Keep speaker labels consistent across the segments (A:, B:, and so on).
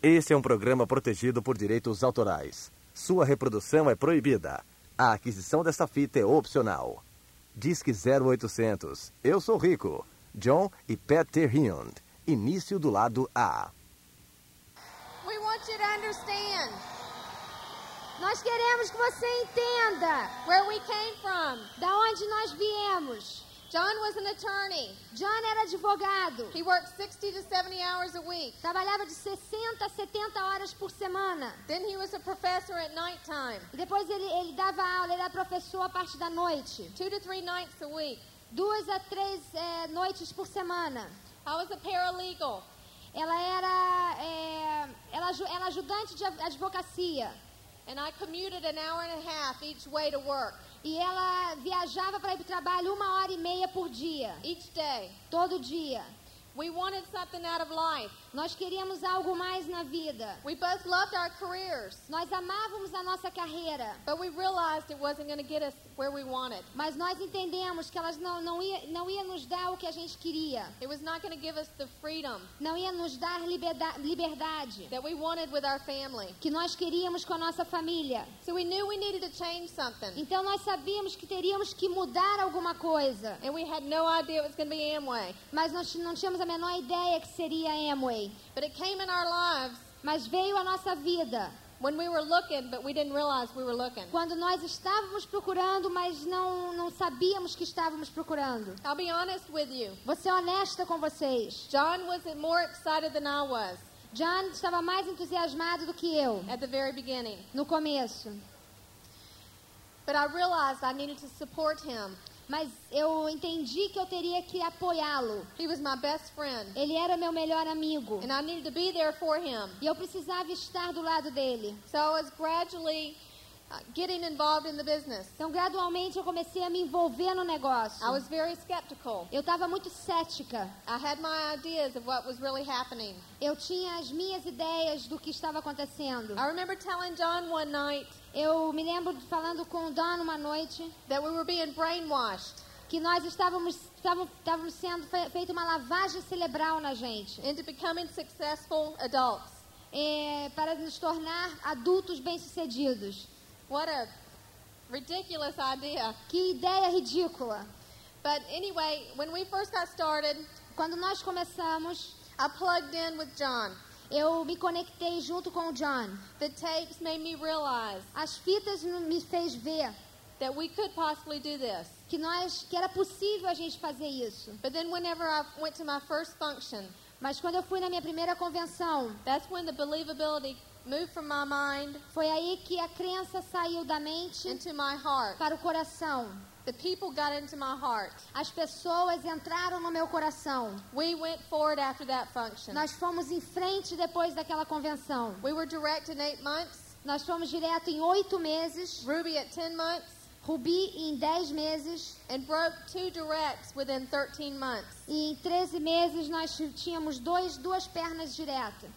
A: Este é um programa protegido por direitos autorais. Sua reprodução é proibida. A aquisição desta fita é opcional. Disque 0800. Eu sou rico. John e Pat Terhune. Início do lado A.
B: We want you to understand. Nós queremos que você entenda where we came from. Da onde nós viemos. John was an attorney. John era advogado. He worked 60 to 70 hours a week. Trabalhava de 60 a 70 horas por semana. Then he was a professor at night time. E depois ele, ele dava aula, ele era professor a parte da noite. Two to three nights a week. Duas a três é, noites por semana. I was a paralegal. Ela era, é, ela, ela ajudante de advocacia. And I commuted an hour and a half each way to work. E ela viajava para ir para o trabalho uma hora e meia por dia. Each day. Todo dia. We wanted something out of life. Nós queríamos algo mais na vida. We both loved our careers. Nós amávamos a nossa carreira. But we realized it wasn't going to get us where we wanted. Mas nós entendemos que elas não não ia não ia nos dar o que a gente queria. It was not going to give us the freedom. Não ia nos dar liberdade. That we wanted with our family. Que nós queríamos com a nossa família. So we knew we needed to change something. Então nós sabíamos que teríamos que mudar alguma coisa. And we had no idea it was going to be Amway. Mas nós não tínhamos a menor ideia que seria Amway. But it came in our lives. Mas veio a nossa vida. When we were looking, but we didn't realize we were looking. Quando nós estávamos procurando, mas não não sabíamos que estávamos procurando. I'll be honest with you. Vou ser honesta com vocês. John was more excited than I was. John estava mais entusiasmado do que eu. At the very beginning. No começo. But I realized I needed to support him mas eu entendi que eu teria que apoiá-lo. He was my best friend. Ele era meu melhor amigo. And I needed to be there for him. E eu precisava estar do lado dele. So I was gradually getting involved in the business. Então gradualmente eu comecei a me envolver no negócio. I was very skeptical. Eu estava muito cética. I had my ideas of what was really happening. Eu tinha as minhas ideias do que estava acontecendo. I remember telling John one night eu me lembro falando com o Don uma noite that we were being brainwashed. que nós estávamos, estávamos, estávamos sendo fe, feita uma lavagem cerebral na gente. Into becoming successful adults. É, para nos tornar adultos bem-sucedidos. What a ridiculous idea. Que ideia ridícula. But anyway, when we first got started, quando nós começamos, I plugged in with John. Eu me conectei junto com o John. The tapes made me realize As fitas me fez ver that we could possibly do this. Que nós que era possível a gente fazer isso. But then whenever I went to my first function, mas quando eu fui na minha primeira convenção, that's when the believability moved from my mind. Foi aí que a crença saiu da mente into my heart. para o coração. The people got into my heart. As pessoas entraram no meu coração. We went forward after that function. Nós fomos em frente depois daquela convenção. We were direct in eight months. Nós fomos direto em oito meses. Ruby at ten months. Ruby em 10 meses. And broke two directs within 13 months. E em 13 meses nós tínhamos dois, duas pernas diretas.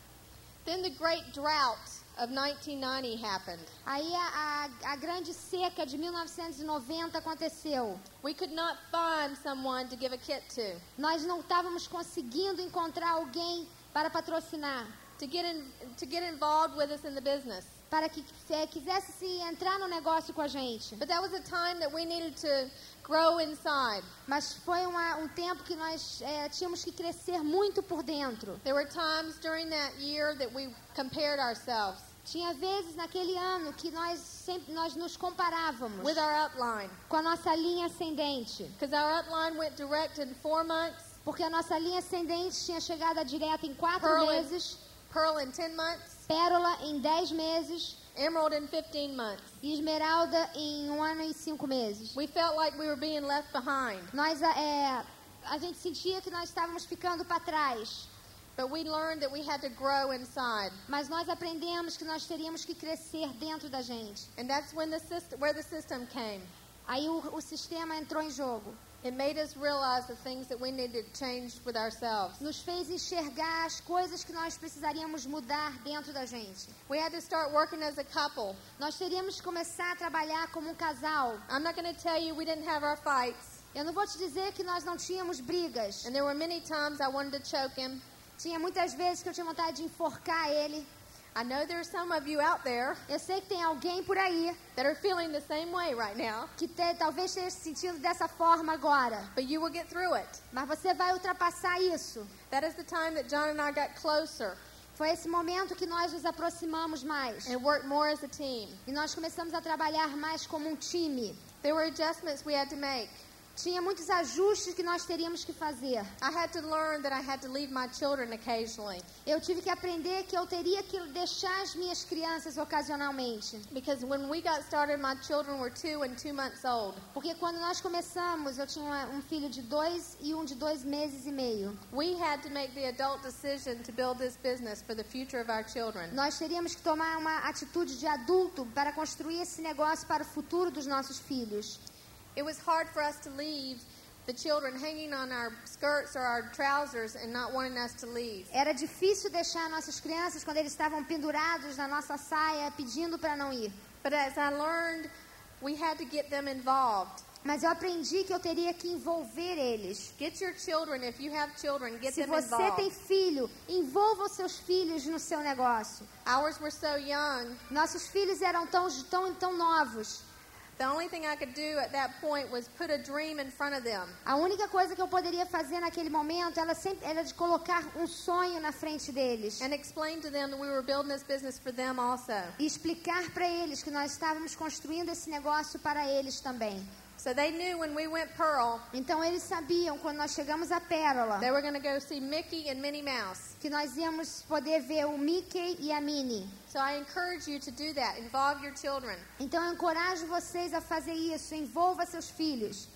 B: Then the great drought of 1990 happened. Aí a, a, a, grande seca de 1990 aconteceu. We could not find someone to give a kit to. Nós não estávamos conseguindo encontrar alguém para patrocinar. To get in, to get involved with us in the business. Para que é, quisesse se entrar no negócio com a gente. But that was a time that we needed to grow inside. Mas foi uma, um tempo que nós é, tínhamos que crescer muito por dentro. There were times during that year that we compared ourselves. Tinha vezes naquele ano que nós sempre nós nos comparávamos with our upline. com a nossa linha ascendente. Because our upline went direct in four months. Porque a nossa linha ascendente tinha chegada direta em quatro Pearl meses. In, Pearl in ten months. Pérola em dez meses. Emerald in 15 months. E esmeralda em um ano e cinco meses. We felt like we were being left behind. Nós é, a gente sentia que nós estávamos ficando para trás. But we learned that we had to grow inside. Mas nós aprendemos que nós teríamos que crescer dentro da gente. And that's when the system, where the system came. Aí o, o sistema entrou em jogo. It made us realize the things that we needed to change with ourselves. Nos fez enxergar as coisas que nós precisaríamos mudar dentro da gente. We had to start working as a couple. Nós teríamos que começar a trabalhar como um casal. I'm not going to tell you we didn't have our fights. Eu não vou te dizer que nós não tínhamos brigas. And there were many times I wanted to choke him. Tinha muitas vezes que eu tinha vontade de enforcar ele.
C: I know there's some of you out there
B: Eu sei que tem alguém por aí
C: that are feeling the same way right now,
B: que te- talvez esteja se sentindo dessa forma agora.
C: but you will get through it.
B: Mas você vai ultrapassar isso.
C: That is the time that John and I got closer
B: Foi esse momento que nós nos aproximamos mais.
C: and worked more as a team.
B: E nós começamos a trabalhar mais como um time.
C: There were adjustments we had to make.
B: Tinha muitos ajustes que nós teríamos que fazer.
C: I had to learn that I had to leave my children occasionally
B: Eu tive que aprender que eu teria que deixar as minhas crianças ocasionalmente.
C: because when we got started, my children were two and two months old.
B: Porque quando nós começamos, eu tinha um filho de dois e um de dois meses e meio.
C: We had to make the adult decision to build this business for the future of our children.
B: Nós teríamos que tomar uma atitude de adulto para construir esse negócio para o futuro dos nossos filhos.
C: It was hard for us to leave the children hanging on our skirts or our trousers and not wanting us to leave.
B: Era difícil deixar nossas crianças quando eles estavam pendurados na nossa saia pedindo para não ir.
C: But as I learned, we had to get them involved.
B: Mas eu aprendi que eu teria que envolver eles.
C: Get your children, if you have children, get
B: Se você
C: involved.
B: tem filho, envolva os seus filhos no seu negócio.
C: Ours were so young.
B: Nossos filhos eram tão, tão, tão novos.
C: A dream in front of them.
B: A única coisa que eu poderia fazer naquele momento era, sempre, era de colocar um sonho na frente deles.
C: and explain to them that we were building this business for them also.
B: E explicar para eles que nós estávamos construindo esse negócio para eles também.
C: So they knew when we went Pearl,
B: Então eles sabiam, quando nós chegamos a Pérola,
C: they were go see Mickey and Minnie Mouse.
B: que nós íamos poder ver o Mickey e a Minnie.
C: So I encourage you to do that. Involve your children.
B: Então eu encorajo vocês a fazer isso. Envolva seus filhos.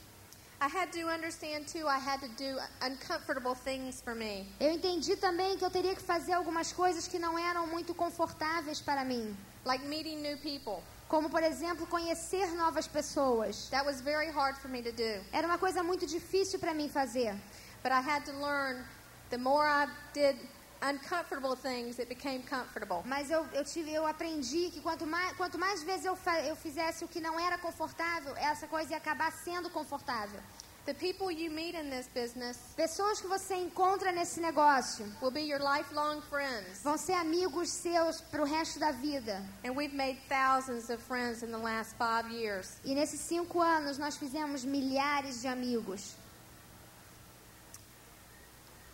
C: I had to understand too, I had to do uncomfortable things for me.
B: Eu entendi também que eu teria que fazer algumas coisas que não eram muito confortáveis para mim.
C: Like meeting new people.
B: Como, por exemplo, conhecer novas pessoas.
C: That was very hard for me to do.
B: Era uma coisa muito difícil para mim fazer.
C: But I had to learn the more I did uncomfortable things, it became comfortable.
B: Mas eu, eu, tive, eu aprendi que quanto mais, quanto mais vezes eu, eu fizesse o que não era confortável, essa coisa ia acabar sendo confortável.
C: The people you meet in this business
B: Pessoas que você encontra nesse negócio
C: will be your lifelong friends.
B: vão ser amigos seus para o resto da vida.
C: And we've made thousands of friends in the last five years.
B: E nesses cinco anos nós fizemos milhares de amigos.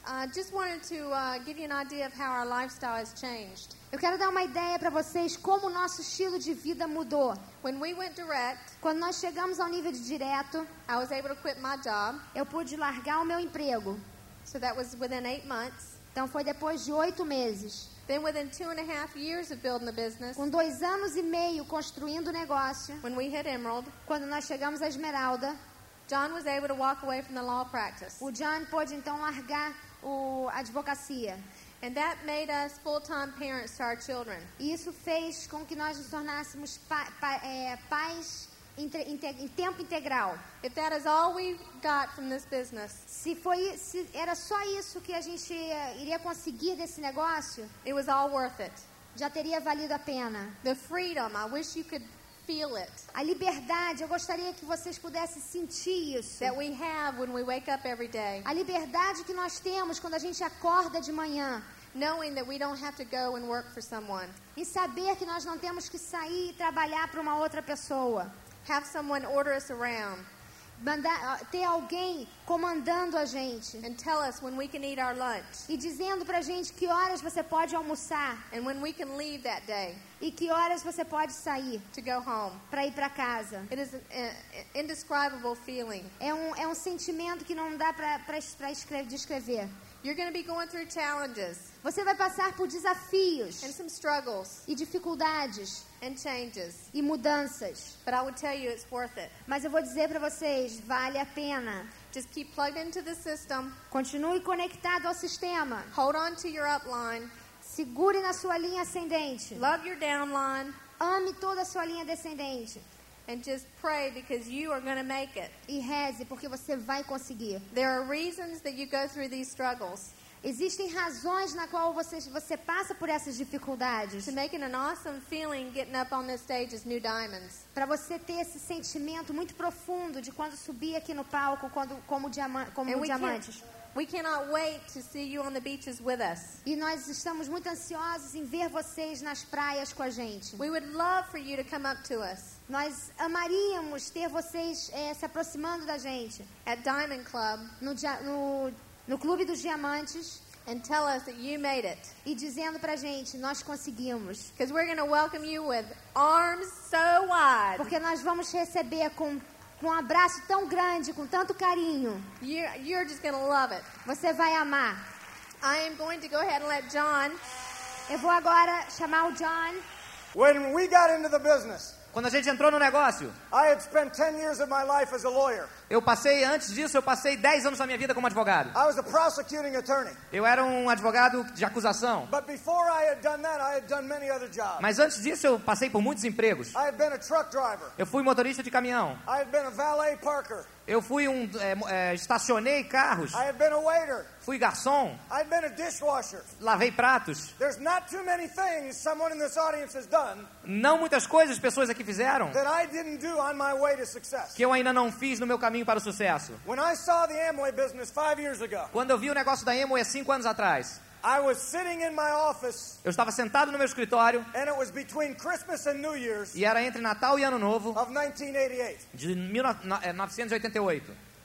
C: I just wanted to uh, give you an idea of how our lifestyle has changed.
B: Eu quero dar uma ideia para vocês como o nosso estilo de vida mudou.
C: When we went direct,
B: Quando nós chegamos ao nível de direto,
C: I was able to quit my job.
B: eu pude largar o meu emprego.
C: So that was within eight months.
B: Então foi depois de oito meses.
C: Then, within two and a half years of building the business,
B: Com dois anos e meio construindo o negócio,
C: when we hit Emerald,
B: quando nós chegamos à Esmeralda,
C: John was able to walk away from the law practice.
B: o John pôde então largar o, a advocacia.
C: And that made us full time parents to our children.
B: E isso fez com que nós nos tornássemos pa, pa, é, pais em tempo integral.
C: If that is all we got from this business,
B: Se, foi, se era só isso que a gente eh, iria conseguir desse negócio,
C: it was all worth it.
B: já teria valido a pena.
C: The freedom, I wish you could feel it,
B: A liberdade, eu gostaria que vocês pudessem sentir isso.
C: that we have when we wake up every day,
B: A liberdade que nós temos quando a gente acorda de manhã.
C: knowing that we don't have to go and work for someone.
B: E saber que nós não temos que sair e trabalhar para uma outra pessoa.
C: Have someone order us around
B: Mandar, ter alguém comandando a gente.
C: and tell us when we can eat our lunch
B: E dizendo pra gente que horas você pode almoçar
C: and when we can leave that day
B: e que horas você pode sair
C: to go home.
B: para ir para casa.
C: It is an indescribable feeling.
B: É um, é um sentimento que não dá para descrever.
C: You're going to be going through challenges
B: Você vai passar por desafios
C: and some struggles
B: e dificuldades
C: and changes,
B: e mudanças.
C: but I would tell you it's worth it.
B: Mas eu vou dizer para vocês, vale a pena.
C: Just keep plugged into the system,
B: Continue conectado ao sistema.
C: hold on to your upline,
B: Segure na sua linha ascendente.
C: love your downline,
B: Ame toda a sua linha descendente.
C: And just pray because you are going to make it.
B: E reze, porque você vai conseguir.
C: There are reasons that you go through these struggles
B: Existem razões na qual você, você passa por essas dificuldades.
C: to make it an awesome feeling getting up on this stage as new diamonds.
B: Para você ter esse sentimento muito profundo de quando subir aqui no palco quando, como, diama, como
C: And we can't,
B: diamantes.
C: We cannot wait to see you on the beaches with us.
B: E nós estamos muito ansiosos em ver vocês nas praias com a gente.
C: We would love for you to come up to us
B: Nós amaríamos ter vocês eh, se aproximando da gente
C: at Diamond Club
B: no, no, no Clube dos Diamantes
C: and tell us that you made it.
B: e dizendo pra gente, nós conseguimos.
C: Because we're going to welcome you with arms so wide.
B: Porque nós vamos receber com, com um abraço tão grande, com tanto carinho.
C: You're, you're just going to love it.
B: Você vai amar.
C: I am going to go ahead and let John
B: Eu vou agora chamar o John.
D: When we got into the business,
E: Quando a gente entrou no negócio,
D: I had spent 10 years of my life as a lawyer.
E: eu passei, antes disso, eu passei 10 anos da minha vida como advogado.
D: I was a prosecuting attorney.
E: Eu era um advogado de acusação.
D: But before I had done that, I had done many other jobs.
E: Mas antes disso, eu passei por muitos empregos. Eu fui motorista de caminhão. Eu fui um. é, é, estacionei carros.
D: I had been a waiter.
E: Fui garçom.
D: I had been a dishwasher.
E: Lavei pratos.
D: There's not too many things someone in this audience has done
E: Não muitas coisas pessoas aqui fizeram
D: that I didn't do on my way to success.
E: que eu ainda não fiz no meu caminho para o sucesso.
D: When I saw the Amway business five years ago,
E: Quando eu vi o negócio da há cinco anos atrás,
D: I was sitting in my office,
E: eu estava sentado no meu escritório
D: and it was between Christmas and New Year's
E: e era entre Natal e Ano Novo
D: of 1988.
E: de 1988.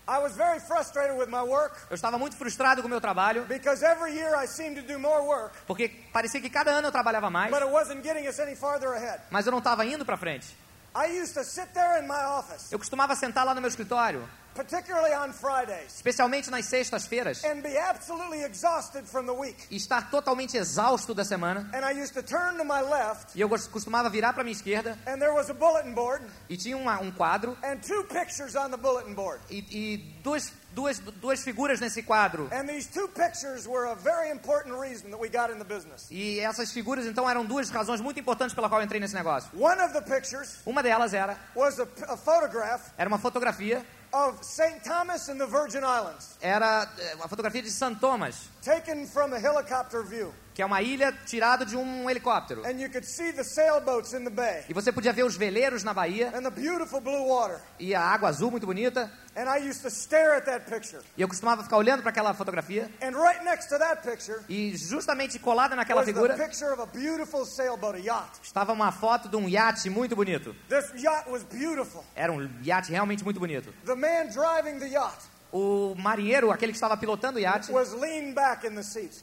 D: I was very frustrated with my work
E: Eu estava muito frustrado com o meu trabalho
D: because every year I seemed to do more work,
E: porque parecia que cada ano eu trabalhava mais,
D: but it wasn't getting us any farther ahead.
E: mas eu não estava indo para frente.
D: I used to sit there in my office,
E: Eu costumava sentar lá no meu escritório,
D: particularly on Fridays,
E: especialmente nas sextas-feiras,
D: and be absolutely exhausted from the week.
E: e estar totalmente exausto da semana.
D: And I used to turn to my left,
E: E eu costumava virar para minha esquerda
D: and there was a bulletin board
E: e tinha uma- um quadro
D: and two pictures on the bulletin board.
E: e, e duas, duas, duas figuras nesse quadro.
D: And these two pictures were a very important reason that we got in the business.
E: E essas figuras, então, eram duas razões muito importantes pela qual eu entrei nesse negócio.
D: One of the pictures
E: Uma delas era,
D: was a, a photograph
E: era uma fotografia,
D: of St. Thomas and the Virgin Islands,
E: era eh, uma fotografia de St. Thomas,
D: taken from a helicopter view.
E: Que é uma ilha tirada de um helicóptero.
D: And you could see the sailboats in the bay
E: E você podia ver os veleiros na Bahia
D: and the beautiful blue water.
E: e a água azul muito bonita.
D: And I used to stare at that picture.
E: E eu costumava ficar olhando para aquela fotografia
D: And right next to that picture
E: e justamente colada naquela figura
D: picture of a beautiful sailboat, a yacht.
E: estava uma foto de um iate muito bonito.
D: This yacht was beautiful.
E: Era um iate realmente muito bonito.
D: The man driving the yacht
E: O marinheiro, aquele que estava pilotando o iate,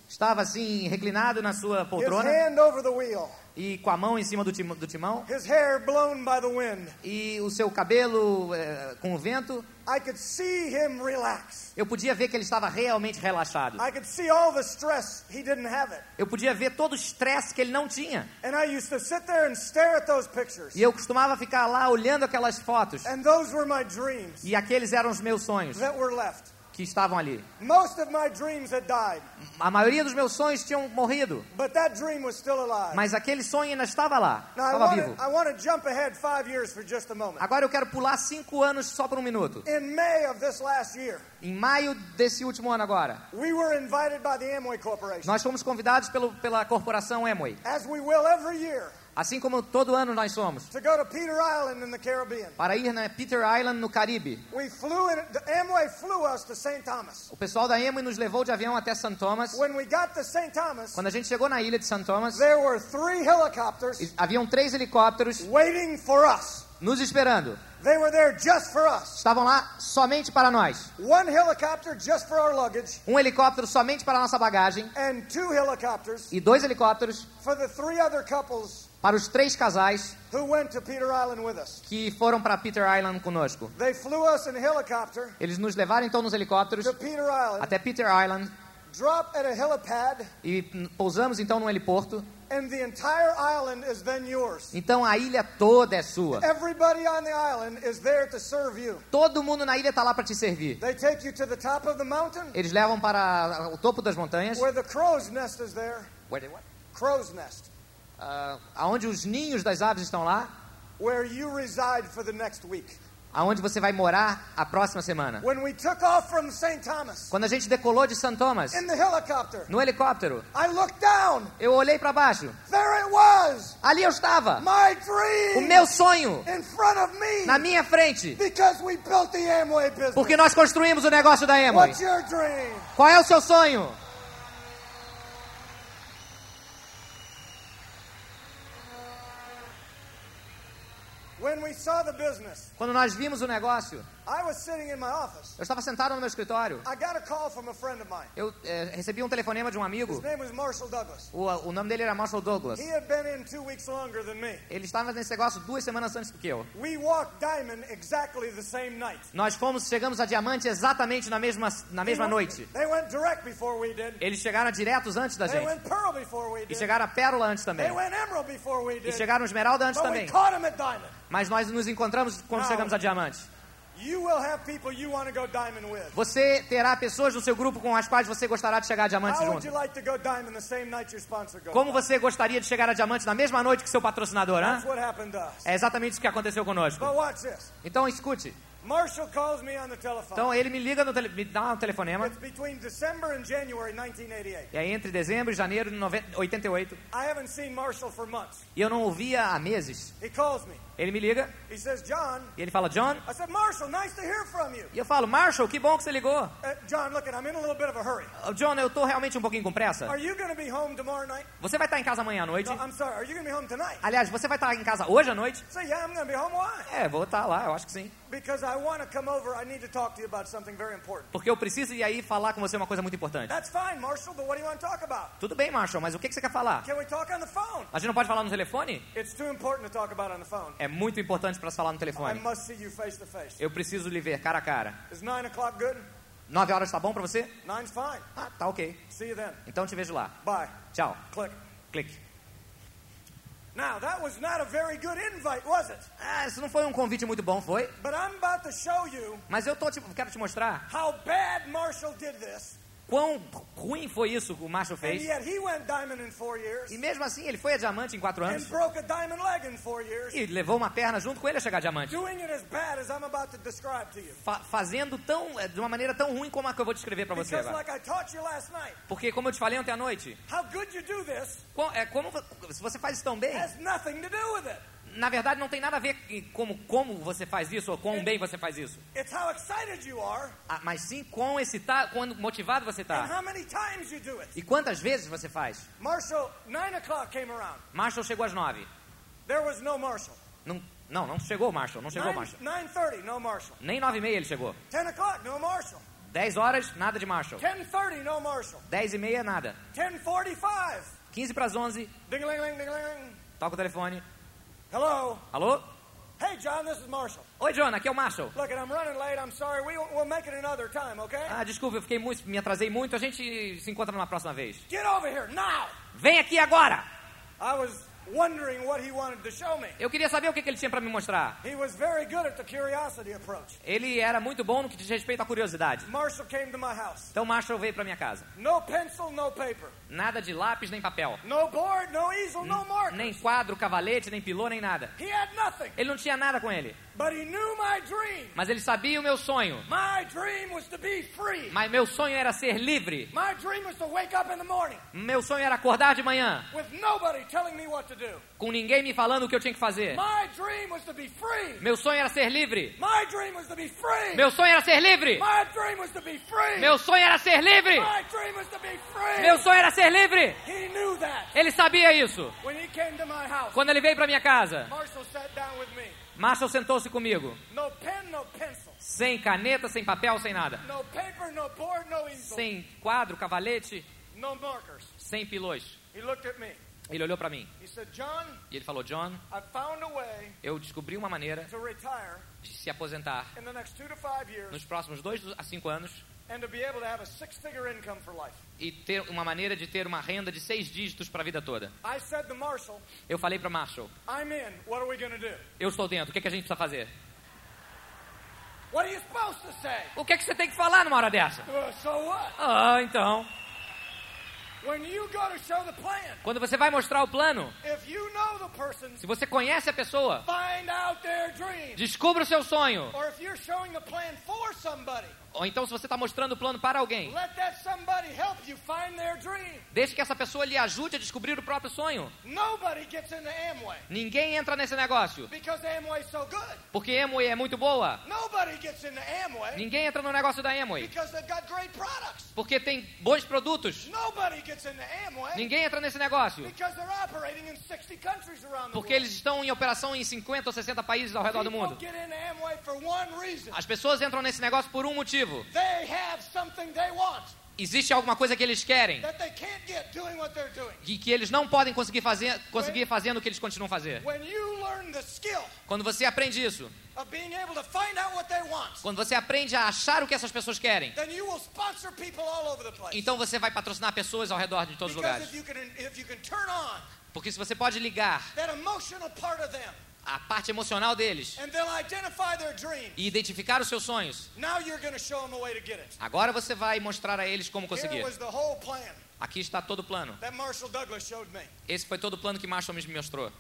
E: estava assim reclinado na sua poltrona e com a mão em cima do tim- do timão
D: his hair blown by the wind.
E: e o seu cabelo eh, com o vento.
D: I could see him relax.
E: Eu podia ver que ele estava realmente relaxado.
D: I could see all the stress. He didn't have it.
E: Eu podia ver todo o estresse que ele não tinha.
D: And I used to sit there and stare at those pictures.
E: E eu costumava ficar lá olhando aquelas fotos.
D: And those were my dreams
E: E aqueles eram os meus sonhos
D: that were left.
E: Que estavam ali.
D: Most of my dreams had died,
E: A maioria dos meus sonhos tinham morrido,
D: but that dream was still alive.
E: mas aquele sonho ainda estava lá,
D: Now,
E: estava vivo. Agora eu quero pular cinco anos só por um minuto.
D: In May of this last year,
E: Em maio desse último ano agora,
D: we were invited by the Amway Corporation,
E: nós fomos convidados pelo, pela corporação Amway,
D: as we will every year,
E: assim como todo ano nós somos,
D: to go to Peter Island in the Caribbean.
E: para ir na Peter Island no Caribe.
D: We flew in, the Amway flew us to St. Thomas.
E: O pessoal da Amway nos levou de avião até St. Thomas.
D: When we got to St. Thomas,
E: Quando a gente chegou na ilha de St. Thomas,
D: there were three helicopters
E: haviam três helicópteros
D: waiting for us.
E: Nos esperando.
D: They were there just for us.
E: Estavam lá somente para nós.
D: One helicopter just for our luggage,
E: Um helicóptero somente para a nossa bagagem
D: and two helicopters
E: e dois helicópteros
D: for the three other couples
E: para os três casais
D: who went to Peter Island with us.
E: que foram para Peter Island conosco.
D: They flew us in helicopter
E: Eles nos levaram então nos helicópteros
D: to Peter Island,
E: até Peter Island
D: dropped at a helipad,
E: e pousamos então no heliporto.
D: and the entire island is then yours.
E: Então a ilha toda é sua.
D: Everybody on the island is there to serve you.
E: Todo mundo na ilha está lá para te servir.
D: They take you to the top of the mountain
E: Eles levam para o topo das montanhas,
D: where the crow's nest is there. Crow's nest,
E: aonde os ninhos das aves estão lá,
D: where you reside for the next week.
E: Aonde você vai morar a próxima semana.
D: When we took off from St. Thomas
E: Quando a gente decolou de St. Thomas
D: in the helicopter,
E: no helicóptero,
D: I looked down.
E: eu olhei para baixo.
D: There it was
E: Ali eu estava.
D: my
E: O meu sonho
D: in front of me
E: na minha frente.
D: because we built the Amway business.
E: Porque nós construímos o negócio da Amway.
D: What's your dream?
E: Qual é o seu sonho?
D: When we saw the business,
E: Quando nós vimos o negócio,
D: I was sitting in my office.
E: eu estava sentado no meu escritório.
D: I got a call from a friend of mine.
E: Eu eh, recebi um telefonema de um amigo. O, o nome dele era Marshall Douglas.
D: He had been in two weeks longer than me.
E: Ele estava nesse negócio duas semanas antes do que eu.
D: We walked Diamond exactly the same night.
E: Nós fomos, chegamos a Diamante exatamente na mesma, na mesma noite.
D: They went direct before we did.
E: Eles chegaram diretos antes da
D: They
E: gente.
D: went Pearl before we
E: E
D: did.
E: chegaram a Pérola antes também.
D: They went Emerald before we
E: E
D: did.
E: chegaram Esmeralda antes
D: But
E: também. Mas nós nos encontramos quando chegamos a Diamante.
D: You will have people you want to go Diamond with.
E: Você terá pessoas no seu grupo com as quais você gostará de chegar a Diamante
D: How would you
E: junto.
D: like to go Diamond the same night your sponsor goes?
E: Como você gostaria de chegar a Diamante na mesma noite que seu patrocinador,
D: us.
E: É exatamente isso que aconteceu conosco.
D: But watch this.
E: Então escute.
D: Marshall calls me on the telephone.
E: Então ele me liga, no tele, me dá um telefonema.
D: It's between December and January 1988.
E: E aí entre dezembro e janeiro de 90 88.
D: I haven't seen Marshall for months.
E: E eu não ouvia há meses.
D: He calls me.
E: Ele me liga
D: He says, John.
E: e ele fala, John.
D: I said, Marshall, nice to hear from you.
E: E eu falo, Marshall, que bom que você ligou.
D: Uh, John, look, I'm in a little bit of a hurry.
E: "Oh, John, eu tô realmente um pouquinho com pressa.
D: Are you going to be home tomorrow night?
E: Você vai estar em casa amanhã à noite?
D: No, I'm sorry. Are you going to be home tonight?
E: Aliás, você vai estar em casa hoje à noite?
D: Say, yeah, I'm going to be home. Why?
E: É, vou estar lá, eu acho que sim.
D: Because I want to come over. I need to talk to you about something very important.
E: Porque eu preciso ir aí falar com você uma coisa muito importante.
D: That's fine, Marshall, but what do you want to talk about?
E: Tudo bem, Marshall, mas o que que você quer falar?
D: Can we talk on the phone?
E: A gente não pode falar no telefone?
D: It's too important to talk about on the phone.
E: É muito importante para falar no telefone.
D: face face.
E: Eu preciso lhe ver cara a cara.
D: Is 9 o'clock good?
E: Nove horas tá bom para você?
D: Nine's fine.
E: Ah, tá ok.
D: See you then.
E: Então te vejo lá.
D: Bye.
E: Tchau.
D: Click.
E: Clique.
D: Now, that was not a very good invite, was it?
E: Ah, isso não foi um convite muito bom, foi?
D: But I'm about to show you
E: Mas eu tô te, quero te mostrar
D: how bad Marshall did this.
E: Quão ruim foi isso que o Marshall
D: And
E: fez. E mesmo assim, ele foi a diamante em quatro anos e levou uma perna junto com ele a chegar a diamante. Fa- fazendo tão, eh, de uma maneira tão ruim como a que eu vou descrever para você agora.
D: like I taught you last night,
E: Porque, como eu te falei ontem à noite,
D: how good you do this
E: co- é, como, se você faz isso tão bem, na verdade não tem nada a ver com como, como você faz isso ou quão bem você faz isso.
D: It's how excited you are
E: Ah, mas sim quão excitado, quão motivado você está. E quantas vezes você faz.
D: Marshall.
E: Marshall chegou às nove.
D: There was no Marshall.
E: Não, não, não chegou Marshall, não chegou Marshall.
D: No Marshall.
E: Nem nove e meia ele chegou.
D: Ten o'clock, no Marshall.
E: Dez horas, nada de Marshall.
D: Thirty, no Marshall.
E: Dez e meia, nada. Quinze para as onze,
D: Ding ling ling ling.
E: toca o telefone.
D: Hello.
E: Alô?
D: Hey, John, this is Marshall.
E: Oi, John, aqui é o Marshall.
D: Look, I'm running late. I'm sorry. We, we'll make it another time, okay?
E: Ah, desculpa, eu fiquei muito, me atrasei muito. A gente se encontra na próxima vez.
D: Get over here now.
E: Vem aqui agora!
D: I was wondering what he wanted to show me.
E: Eu queria saber o que, que ele tinha para me mostrar.
D: He was very good at the curiosity approach.
E: Ele era muito bom no que diz respeito à curiosidade.
D: Marshall came to my house.
E: Então Marshall veio para minha casa.
D: No pencil, no paper.
E: Nada de lápis nem papel.
D: No board, no easel, no marker.
E: Nem quadro, cavalete, nem pilô, nem nada.
D: He had nothing.
E: Ele não tinha nada com ele.
D: But he knew my dream.
E: Mas ele sabia o meu sonho.
D: My dream was to be free.
E: Mas meu sonho era ser livre.
D: My dream was to wake up in the morning
E: Meu sonho era acordar de manhã,
D: with nobody telling me what to do.
E: Com ninguém me falando o que eu tinha que fazer. Meu sonho era ser livre. Meu sonho era ser livre. Meu sonho era ser livre. Meu sonho era ser livre. Ele sabia isso. Quando ele veio para minha casa,
D: Marshall
E: sentou-se comigo, sem caneta, sem papel, sem nada. Sem quadro, cavalete, sem pilões. Ele olhou para mim
D: He said, John,
E: e ele falou: John,
D: I found a way
E: eu descobri uma maneira
D: to retire
E: de se aposentar nos próximos dois a cinco anos
D: and to be able to have a six-figure income for life.
E: e ter uma maneira de ter uma renda de seis dígitos para a vida toda. Eu falei para Marshall:
D: I'm in. What are we going to do?
E: Eu estou dentro, o que, é que a gente precisa fazer?
D: What are you supposed to say?
E: O que, é que você tem que falar numa hora dessa?
D: Uh?
E: Ah, então.
D: When you go to show the plan,
E: Quando você vai mostrar o plano,
D: if you know the person,
E: se você conhece a pessoa, descubra o seu sonho. Ou então, se você está mostrando o plano para alguém, deixe que essa pessoa lhe ajude a descobrir o próprio sonho. Ninguém entra nesse negócio,
D: so good.
E: porque Amway é muito boa. Ninguém entra no negócio da Amway, porque tem bons produtos. Ninguém entra nesse negócio,
D: because they're operating in 60 countries around the
E: porque eles estão em operação em 50 ou 60 países ao redor do mundo. As pessoas entram nesse negócio por um motivo. Existe alguma coisa que eles querem e que eles não podem conseguir fazer, conseguir fazendo o que eles continuam a fazer. Quando você aprende isso, quando você aprende a achar o que essas pessoas querem, então você vai patrocinar pessoas ao redor de todos os lugares. Porque se você pode ligar a parte emocional deles
D: and then identify their dream,
E: e identificar os seus sonhos,
D: now you're going to show them a way to get it.
E: agora você vai mostrar a eles como conseguir. Aqui está todo o plano. Esse foi todo o plano que Marshall me mostrou.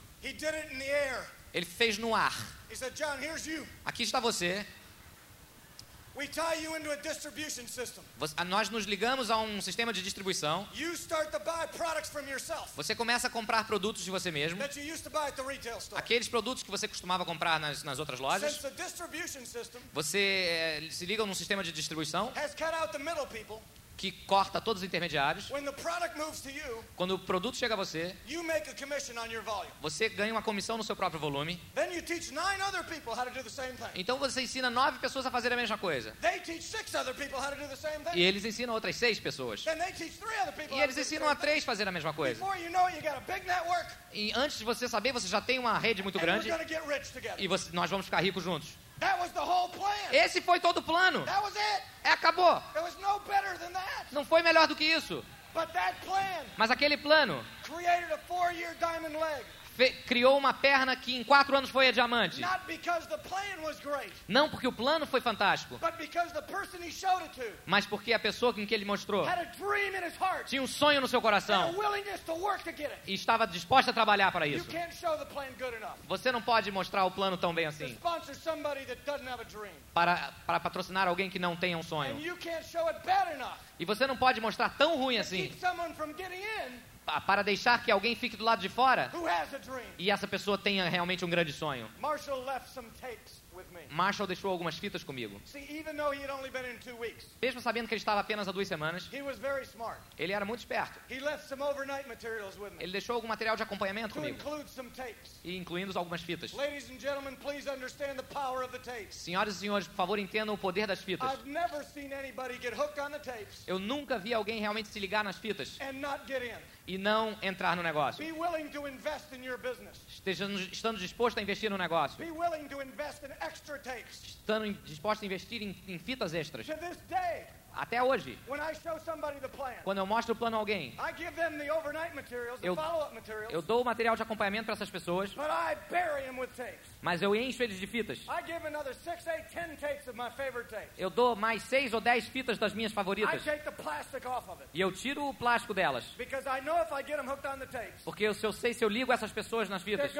E: Ele fez no ar.
D: He said, John, here's you.
E: Aqui está você.
D: We tie you into a distribution system.
E: Você- Nós nos ligamos a um sistema de distribuição.
D: You start to buy products from yourself
E: Você começa a comprar produtos de você mesmo.
D: that you used to buy at the retail store.
E: Aqueles produtos que você costumava comprar nas, nas outras lojas.
D: Since the distribution system
E: Você eh, se liga num sistema de distribuição que corta todos os intermediários.
D: you,
E: Quando o produto chega a você,
D: a
E: você ganha uma comissão no seu próprio volume.
D: Then you teach nine other people how to do the same thing.
E: Então você ensina nove pessoas a fazer a mesma coisa.
D: They teach six other people how to do the same
E: E eles ensinam outras seis pessoas.
D: Then they teach three other people
E: E eles ensinam a três a fazer a mesma coisa.
D: You know it,
E: E antes de você saber, você já tem uma rede muito
D: and
E: grande e você- nós vamos ficar ricos juntos. Esse foi todo o plano.
D: That was it.
E: É, acabou. Não foi melhor do que isso. Mas aquele plano criou uma perna que em quatro anos foi a diamante. Não porque o plano foi fantástico, mas porque a pessoa com que ele mostrou tinha um sonho no seu coração e estava disposta a trabalhar para isso. Você não pode mostrar o plano tão bem assim para, para patrocinar alguém que não tenha um sonho. E você não pode mostrar tão ruim assim para deixar que alguém fique do lado de fora e essa pessoa tenha realmente um grande sonho.
D: Marshall left some tapes.
E: Marshall deixou algumas fitas comigo. Mesmo sabendo que ele estava apenas há duas semanas, ele era muito esperto. Ele deixou algum material de acompanhamento
D: to
E: comigo, e incluindo algumas fitas. Senhoras e senhores, por favor, entendam o poder das fitas. Eu nunca vi alguém realmente se ligar nas fitas e não entrar no negócio. Estejando, estando disposto a investir no negócio.
D: Be willing to invest in extra tapes.
E: Estando disposto a investir em, em fitas extras. Até hoje, quando eu mostro o plano a alguém, Eu- eu dou o material de acompanhamento para essas pessoas, mas eu encho eles de fitas.
D: I give another six, eight, ten tapes of my favorite tapes.
E: Eu dou mais seis ou dez fitas das minhas
D: I
E: favoritas.
D: take the plastic off of it
E: E eu tiro o plástico delas.
D: because I know if I get them hooked on the tapes,
E: Porque eu- se eu sei, se eu ligo essas pessoas nas fitas,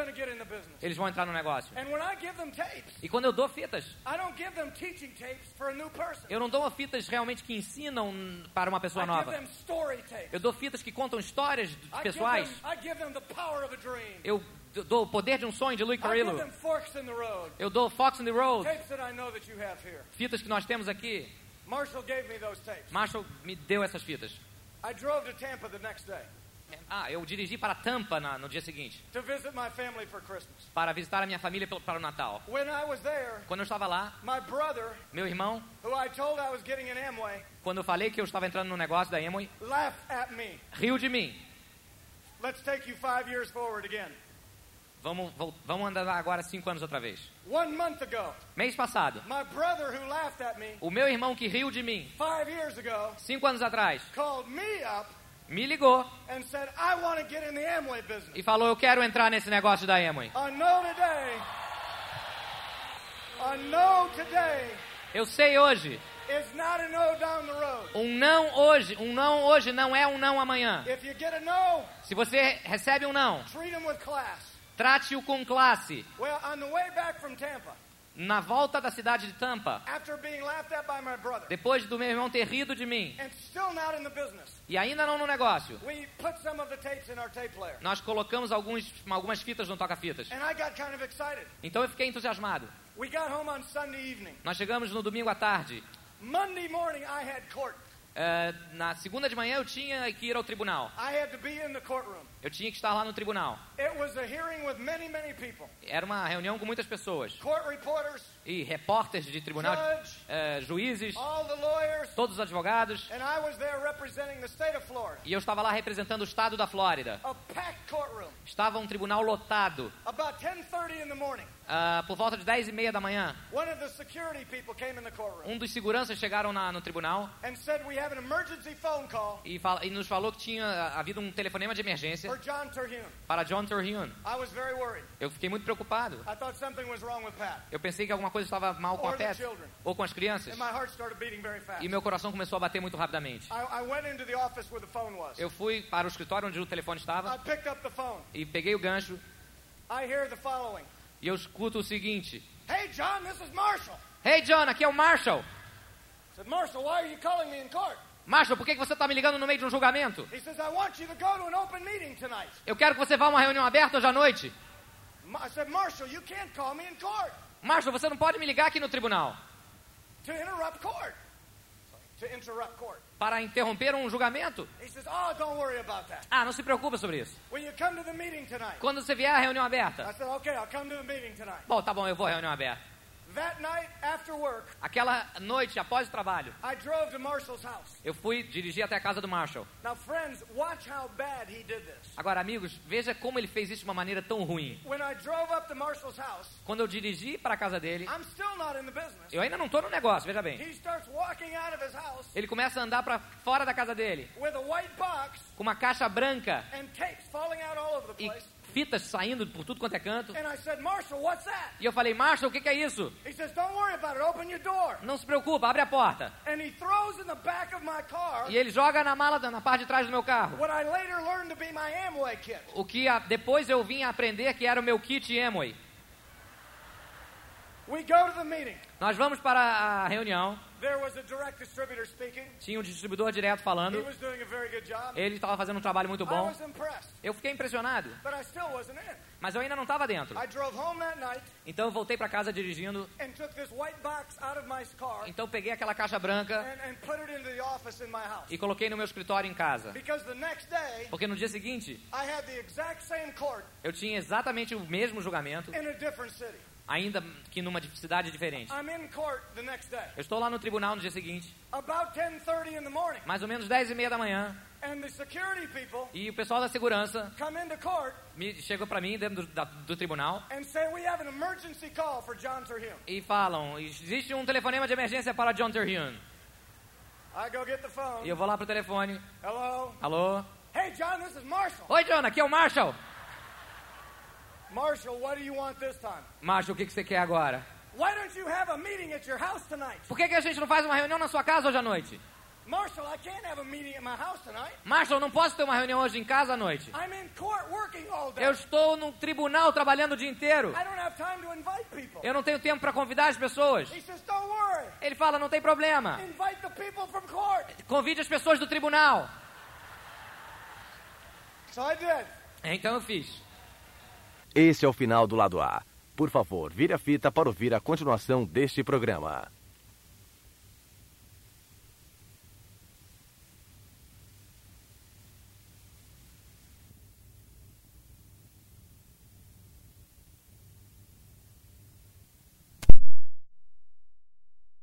E: eles vão entrar no negócio.
D: And when I give them tapes,
E: E quando eu dou fitas,
D: I don't give them teaching tapes for a new person.
E: eu não dou fitas realmente que ensinam para uma pessoa
D: I
E: nova.
D: them story tapes.
E: Eu dou fitas que contam histórias de
D: I give,
E: pessoais.
D: them, I give them the power of a dream.
E: Eu dou o poder de um sonho de Louis Carrillo.
D: in.
E: Eu dou Fox on the Road, fitas que nós temos aqui.
D: Marshall gave me those tapes.
E: Marshall me deu essas fitas.
D: I drove to Tampa the next day
E: Ah, eu dirigi para Tampa na- no dia seguinte,
D: to visit my family for Christmas.
E: para visitar a minha família pelo- para o Natal.
D: When I was there,
E: Quando eu estava lá,
D: my brother,
E: meu irmão,
D: who I told I was getting an Amway,
E: quando eu falei que eu estava entrando no negócio da Amway,
D: laughed at me.
E: riu de mim.
D: Let's take you five years forward again.
E: Vamos, vamos andar agora cinco anos outra vez.
D: One month ago,
E: Mês passado,
D: my brother, who laughed at me
E: o meu irmão que riu de mim
D: five years ago,
E: cinco anos atrás,
D: called me up
E: me ligou
D: and said, I want to get in the Amway business.
E: e falou: Eu quero entrar nesse negócio da Amway.
D: A no today, a no today
E: Eu sei hoje,
D: is not a no down the road.
E: um não hoje, um não hoje não é um não amanhã.
D: If you get a no,
E: Se você recebe um não,
D: treat them with class.
E: Trate-o com classe.
D: Well, on the way back from Tampa,
E: Na volta da cidade de Tampa,
D: after being laughed at by my brother
E: depois do meu irmão ter rido de mim,
D: and still not in the business,
E: e ainda não no negócio,
D: we put some of the tapes in our tape player.
E: nós colocamos alguns, algumas fitas no toca-fitas.
D: And I got kind of excited.
E: Então eu fiquei entusiasmado.
D: We got home on Sunday evening.
E: Nós chegamos no domingo à tarde.
D: Monday morning, I had court.
E: É, na segunda de manhã eu tinha que ir ao tribunal. Eu tinha que estar lá no tribunal.
D: Many, many
E: Era uma reunião com muitas pessoas. E repórteres de tribunal,
D: judge,
E: é, juízes,
D: lawyers,
E: todos os advogados. E eu estava lá representando o estado da Flórida. Estava um tribunal lotado.
D: About 10:30 in the morning,
E: Ah, por volta de 10 e meia da manhã, um dos seguranças chegaram na, no tribunal e, fala- e nos falou que tinha ah, havido um telefonema de emergência
D: John
E: para John Terhune.
D: I was very worried.
E: Eu fiquei muito preocupado.
D: I thought something was wrong with Pat,
E: Eu pensei que alguma coisa estava mal com a
D: Or the
E: Pat ou com as crianças.
D: and my heart started beating very fast.
E: E meu coração começou a bater muito rapidamente.
D: I, I went into the office where the phone was.
E: Eu fui para o escritório onde o telefone
D: I
E: estava
D: picked up the phone.
E: e peguei o gancho
D: I hear the following.
E: e eu escuto o seguinte:
D: Hey, John, this is Marshall.
E: Hey John, aqui é o Marshall.
D: I said, Marshall, why are you calling me in court?
E: Marshall, por que você está me ligando no meio de um julgamento?
D: Says, to to.
E: Eu quero que você vá a uma reunião aberta hoje à noite.
D: Ma- I said, Marshall, you can't call me in court
E: Marshall, você não pode me ligar aqui no tribunal
D: to interrupt court. To interrupt court.
E: para interromper um julgamento.
D: He says, Oh, don't worry about that.
E: Ah, não se preocupa sobre isso.
D: When you come to the meeting tonight,
E: Quando você vier à reunião
D: I
E: aberta.
D: said, Okay, I'll come to the meeting tonight.
E: Bom, tá bom, eu vou à reunião aberta.
D: That night after work,
E: Aquela noite, após o trabalho,
D: I drove to Marshall's house.
E: eu fui dirigir até a casa do Marshall.
D: Now, friends, watch how bad he did this.
E: Agora, amigos, veja como ele fez isso de uma maneira tão ruim.
D: When I drove up to Marshall's house,
E: Quando eu dirigi para a casa dele,
D: I'm still not in the business.
E: eu ainda não estou no negócio, veja bem.
D: He starts walking out of his house
E: Ele começa a andar para fora da casa dele
D: with a white box
E: com uma caixa branca
D: and tapes falling out all over the
E: e
D: place.
E: Fitas saindo por tudo quanto é canto.
D: And I said, Marshall, what's that?
E: E eu falei, Marshall, o que, que é isso?
D: He says, Don't worry about it. Open your door.
E: Não se preocupa, abre a porta.
D: Car
E: E ele joga na mala, na parte de trás do meu carro. O que a- depois eu vim aprender que era o meu kit Amway. Nós vamos para a reunião. Tinha um distribuidor direto falando. Ele estava fazendo um trabalho muito bom. Eu fiquei impressionado, mas eu ainda não estava dentro. Então eu voltei para casa dirigindo. Então peguei aquela caixa branca e coloquei no meu escritório em casa. Porque no dia seguinte eu tinha exatamente o mesmo julgamento, ainda que numa cidade diferente.
D: I'm in court the next day.
E: Eu estou lá no tribunal no dia seguinte,
D: About 10:30 in the morning,
E: mais ou menos 10 e meia da manhã,
D: and the security people
E: e o pessoal da segurança
D: come into court
E: me chegou para mim dentro do, da- do tribunal
D: and say we have an emergency call for John Terhune.
E: e falam: existe um telefonema de emergência para John Terhune.
D: I go get the phone.
E: E eu vou lá pro telefone.
D: Hello.
E: Alô?
D: Hey, John, this is Marshall.
E: Oi, John, aqui é o Marshall.
D: Marshall, what do you want this time?
E: Marshall, o que, que você quer agora?
D: Why don't you have a meeting at your house tonight?
E: Por que, que a gente não faz uma reunião na sua casa hoje à noite?
D: Marshall, I can't have a meeting at my house tonight.
E: Marshall, não posso ter uma reunião hoje em casa à noite.
D: I'm in court working all day.
E: Eu estou no tribunal trabalhando o dia inteiro.
D: I don't have time to invite people.
E: Eu não tenho tempo para convidar as pessoas.
D: He says, don't worry.
E: Ele fala: não tem problema.
D: Invite the people from court.
E: Convide as pessoas do tribunal.
D: So I did.
E: Então eu fiz.
A: Este é o final do lado A. Por favor, vire a fita para ouvir a continuação deste programa.